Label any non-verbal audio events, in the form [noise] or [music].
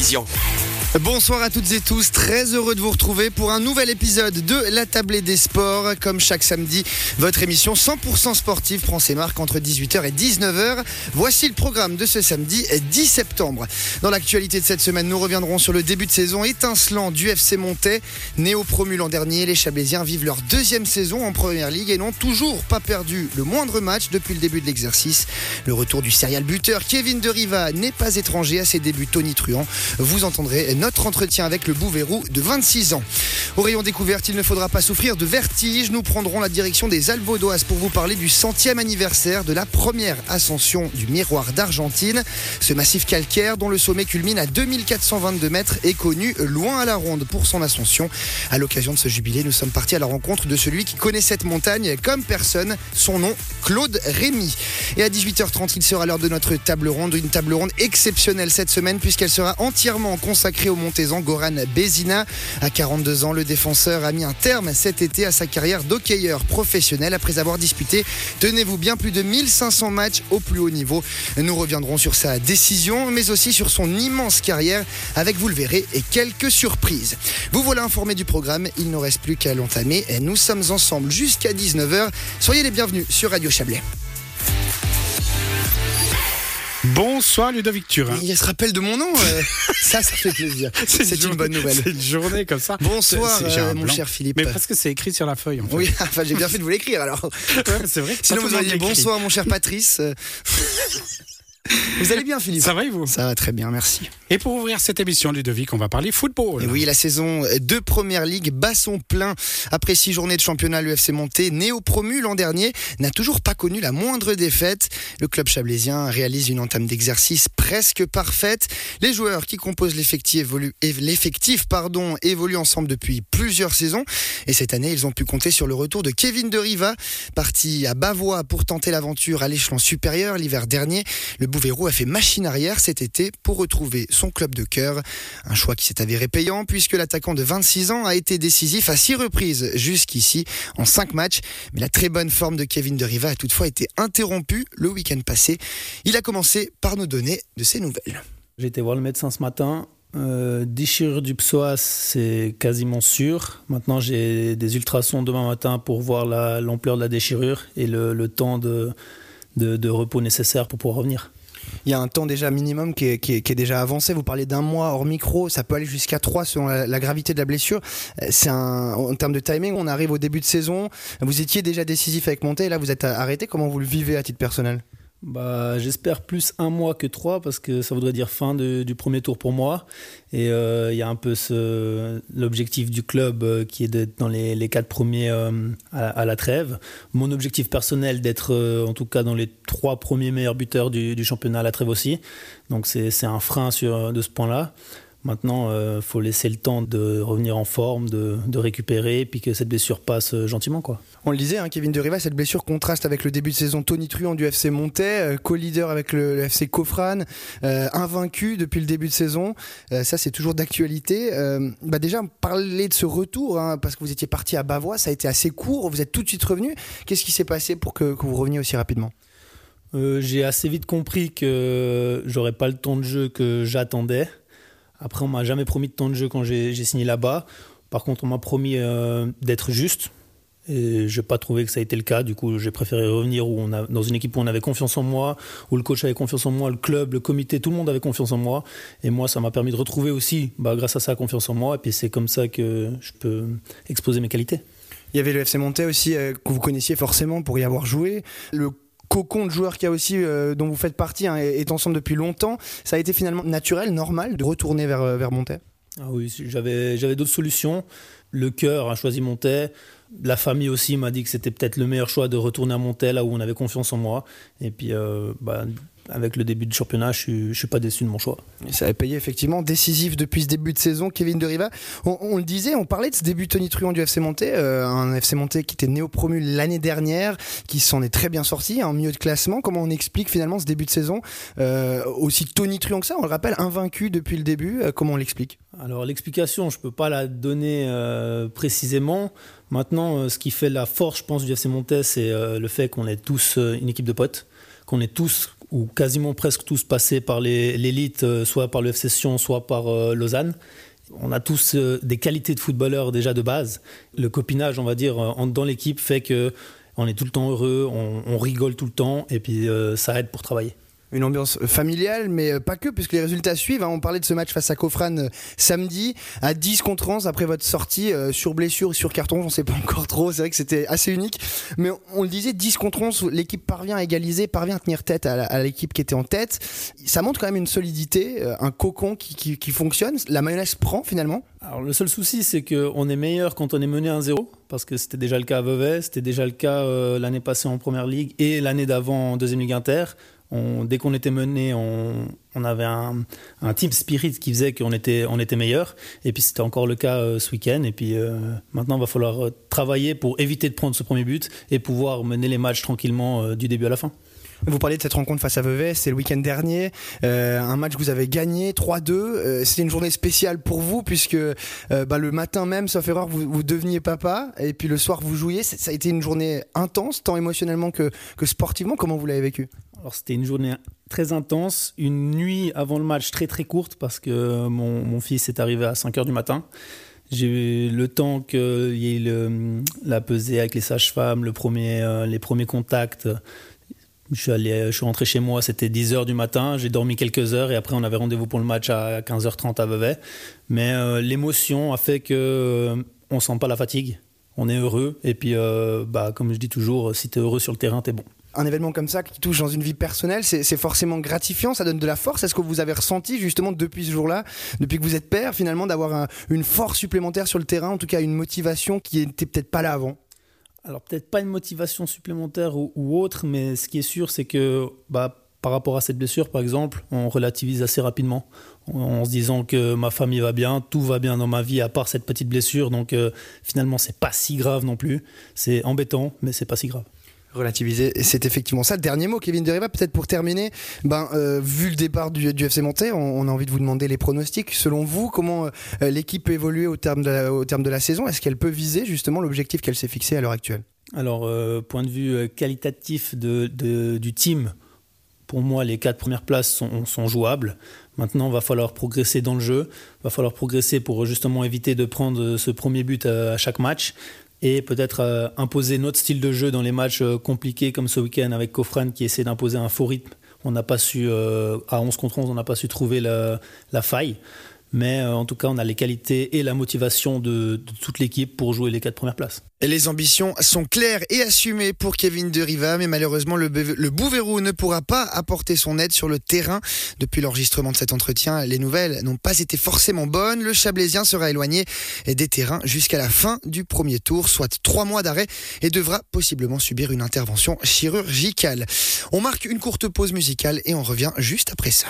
télévision. Bonsoir à toutes et tous, très heureux de vous retrouver pour un nouvel épisode de La Tablée des Sports. Comme chaque samedi, votre émission 100% sportive prend ses marques entre 18h et 19h. Voici le programme de ce samedi 10 septembre. Dans l'actualité de cette semaine, nous reviendrons sur le début de saison étincelant du FC Montais. Néo-promu l'an dernier, les Chablaisiens vivent leur deuxième saison en Première Ligue et n'ont toujours pas perdu le moindre match depuis le début de l'exercice. Le retour du serial buteur Kevin De Riva n'est pas étranger à ses débuts tonitruants. Vous entendrez notre entretien avec le Bouverou de 26 ans. Au rayon découverte, il ne faudra pas souffrir de vertige. Nous prendrons la direction des Alvaudoises pour vous parler du centième anniversaire de la première ascension du miroir d'Argentine. Ce massif calcaire dont le sommet culmine à 2422 mètres est connu loin à la ronde pour son ascension. À l'occasion de ce jubilé, nous sommes partis à la rencontre de celui qui connaît cette montagne comme personne. Son nom, Claude Rémy. Et à 18h30, il sera l'heure de notre table ronde. Une table ronde exceptionnelle cette semaine puisqu'elle sera entièrement consacrée au Montezan, Goran Bezina. À 42 ans, défenseur a mis un terme cet été à sa carrière d'hockeyeur professionnel après avoir disputé, tenez-vous bien, plus de 1500 matchs au plus haut niveau. Nous reviendrons sur sa décision, mais aussi sur son immense carrière avec, vous le verrez, et quelques surprises. Vous voilà informé du programme, il ne reste plus qu'à l'entamer. Nous sommes ensemble jusqu'à 19h. Soyez les bienvenus sur Radio Chablais. Bonsoir Ludovic Turin. Il se rappelle de mon nom, euh, [laughs] ça, ça fait plaisir. C'est une bonne nouvelle. C'est une journée comme ça. Bonsoir, euh, mon cher Philippe. Mais parce que c'est écrit sur la feuille en fait. Oui, [laughs] enfin j'ai bien fait de vous l'écrire alors. Ouais, c'est vrai. Sinon vous auriez bonsoir mon cher Patrice. [laughs] Vous allez bien Philippe Ça va et vous Ça va très bien, merci. Et pour ouvrir cette émission Ludovic, on va parler football. Et oui, la saison de Première Ligue bat son plein. Après six journées de championnat, le FC Monté, néo-promu l'an dernier, n'a toujours pas connu la moindre défaite. Le club chablaisien réalise une entame d'exercice presque parfaite. Les joueurs qui composent l'effectif évoluent, et l'effectif, pardon, évoluent ensemble depuis plusieurs saisons. Et cette année, ils ont pu compter sur le retour de Kevin De Riva, parti à Bavois pour tenter l'aventure à l'échelon supérieur l'hiver dernier. Le Bouverou a fait machine arrière cet été pour retrouver son club de cœur. Un choix qui s'est avéré payant puisque l'attaquant de 26 ans a été décisif à six reprises jusqu'ici en cinq matchs. Mais la très bonne forme de Kevin De Riva a toutefois été interrompue le week-end passé. Il a commencé par nous donner de ses nouvelles. J'ai été voir le médecin ce matin. Euh, déchirure du psoas, c'est quasiment sûr. Maintenant, j'ai des ultrasons demain matin pour voir la- l'ampleur de la déchirure et le, temps de repos nécessaire pour pouvoir revenir. Il y a un temps déjà minimum qui est, déjà avancé. Vous parlez d'un mois hors micro, ça peut aller jusqu'à trois selon la, gravité de la blessure. Euh, C'est en termes de timing, on arrive au début de saison. Vous étiez déjà décisif avec Monté, là vous êtes arrêté. Comment vous le vivez à titre personnel? Bah, J'espère plus un mois que trois parce que ça voudrait dire fin du premier tour pour moi. Et euh, il y a un peu l'objectif du club euh, qui est d'être dans les, quatre premiers euh, à, la trêve. Mon objectif personnel d'être en tout cas dans les trois premiers meilleurs buteurs du, championnat à la trêve aussi. Donc c'est un frein sur, de ce point-là. Maintenant, il faut laisser le temps de revenir en forme, de, de récupérer, puis que cette blessure passe euh, gentiment. quoi. On le disait, hein, Kevin De Riva, cette blessure contraste avec le début de saison tonitruant du FC Montais, euh, co-leader avec le, le FC Kofran, euh, invaincu depuis le début de saison. Euh, ça, c'est toujours d'actualité. Euh, bah déjà, parler de ce retour, hein, parce que vous étiez parti à Bavois, ça a été assez court. Vous êtes tout de suite revenu. Qu'est-ce qui s'est passé pour que, que vous reveniez aussi rapidement? Euh, j'ai assez vite compris que j'aurais pas le temps de jeu que j'attendais. Après, on m'a jamais promis de temps de jeu quand j'ai j'ai signé là-bas. Par contre, on m'a promis euh, d'être juste. Et je n'ai pas trouvé que ça a été le cas. Du coup, j'ai préféré revenir où on a, dans une équipe où on avait confiance en moi, où le coach avait confiance en moi, le club, le comité, tout le monde avait confiance en moi. Et moi, ça m'a permis de retrouver aussi, bah, grâce à ça, confiance en moi. Et puis, c'est comme ça que je peux exposer mes qualités. Il y avait le FC Montais aussi, euh, que vous connaissiez forcément pour y avoir joué. Le cocon de joueurs qu'il y a aussi, euh, dont vous faites partie, hein, est est ensemble depuis longtemps. Ça a été finalement naturel, normal, de retourner vers, euh, vers Ah oui, j'avais d'autres solutions. Le cœur a choisi Montais. La famille aussi m'a dit que c'était peut-être le meilleur choix de retourner à Montais, là où on avait confiance en moi. Et puis, euh, bah, avec le début du championnat, je suis, je suis pas déçu de mon choix. Et ça a payé effectivement décisif depuis ce début de saison. Kevin De Riva, on, on le disait, on parlait de ce début tonitruant du FC Monté, euh, un FC Monté qui était néo-promu l'année dernière, qui s'en est très bien sorti, en milieu de classement. Comment on explique finalement ce début de saison euh, aussi tonitruant que ça? On le rappelle, invaincu depuis le début. Euh, comment on l'explique? Alors l'explication, je peux pas la donner euh, précisément. Maintenant, ce qui fait la force, je pense, du FC Montais, c'est le fait qu'on est tous une équipe de potes, qu'on est tous où quasiment presque tous passaient par l'élite, soit par le FC Sion, soit par Lausanne. On a tous des qualités de footballeurs déjà de base. Le copinage, on va dire, dans l'équipe fait que on est tout le temps heureux, on, rigole tout le temps, et puis ça aide pour travailler une ambiance familiale, mais euh, pas que, puisque les résultats suivent. Hein. On parlait de ce match face à Kofran euh, samedi, à 10 contre 11 après votre sortie euh, sur blessure, sur carton, j'en sais pas encore trop, c'est vrai que c'était assez unique. Mais on, le disait, 10 contre 11, l'équipe parvient à égaliser, parvient à tenir tête à, l'équipe qui était en tête. Ça montre quand même une solidité, un cocon qui, qui, fonctionne. La mayonnaise prend finalement. Alors le seul souci, c'est qu'on est meilleur quand on est mené 1-0, parce que c'était déjà le cas à Vevey, c'était déjà le cas l'année passée en Première Ligue et l'année d'avant en Deuxième Ligue Inter dès qu'on était mené, on, avait un, team spirit qui faisait qu'on était, meilleur. Et puis c'était encore le cas euh, ce week-end. Et puis euh, maintenant, il va falloir euh, travailler pour éviter de prendre ce premier but et pouvoir mener les matchs tranquillement du début à la fin. Vous parliez de cette rencontre face à Vevey, c'est le week-end dernier, un match que vous avez gagné 3-2. C'était une journée spéciale pour vous puisque bah, le matin même, sauf erreur, vous, deveniez papa et puis le soir vous jouiez. Ça a été une journée intense, tant émotionnellement que, que sportivement. Comment vous l'avez vécu? Alors c'était une journée très intense, une nuit avant le match très très courte parce que mon, fils est arrivé à 5 h du matin. J'ai eu le temps qu'il y ait la pesée avec les sages-femmes, le premier, euh, les premiers contacts. Je suis, allé, je suis rentré chez moi, c'était 10 h du matin, j'ai dormi quelques heures et après on avait rendez-vous pour le match à 15h30 à Vevey. Mais euh, l'émotion a fait que euh, on sent pas la fatigue, on est heureux et puis bah, comme je dis toujours, si tu es heureux sur le terrain, tu es bon un événement comme ça qui touche dans une vie personnelle, c'est forcément gratifiant, ça donne de la force. Est-ce que vous avez ressenti justement depuis ce jour-là, depuis que vous êtes père, finalement, d'avoir une force supplémentaire sur le terrain, en tout cas une motivation qui n'était peut-être pas là avant? Alors peut-être pas une motivation supplémentaire ou, autre, mais ce qui est sûr, c'est que bah, par rapport à cette blessure, par exemple, on relativise assez rapidement en, se disant que ma famille va bien, tout va bien dans ma vie à part cette petite blessure, donc euh, finalement c'est pas si grave non plus. C'est embêtant, mais c'est pas si grave relativiser. C'est effectivement ça. Dernier mot, Kevin Deriva, peut-être pour terminer. Ben, euh, vu le départ du, FC Monté, on, a envie de vous demander les pronostics. Selon vous, comment euh, l'équipe peut évoluer au terme de la, au terme de la saison? Est-ce qu'elle peut viser justement l'objectif qu'elle s'est fixé à l'heure actuelle? Alors, euh, point de vue qualitatif du team, pour moi, les quatre premières places sont jouables. Maintenant, il va falloir progresser dans le jeu. Il va falloir progresser pour justement éviter de prendre ce premier but à chaque match et peut-être euh, imposer notre style de jeu dans les matchs euh, compliqués comme ce week-end avec Kofran qui essaie d'imposer un faux rythme. On n'a pas su, euh, à 11 contre 11, on n'a pas su trouver la, la faille. Mais en tout cas, on a les qualités et la motivation de, toute l'équipe pour jouer les quatre premières places. Les ambitions sont claires et assumées pour Kevin De Riva, mais malheureusement, le, le Bouverou ne pourra pas apporter son aide sur le terrain. Depuis l'enregistrement de cet entretien, les nouvelles n'ont pas été forcément bonnes. Le Chablaisien sera éloigné des terrains jusqu'à la fin du premier tour, soit trois mois d'arrêt, et devra possiblement subir une intervention chirurgicale. On marque une courte pause musicale et on revient juste après ça.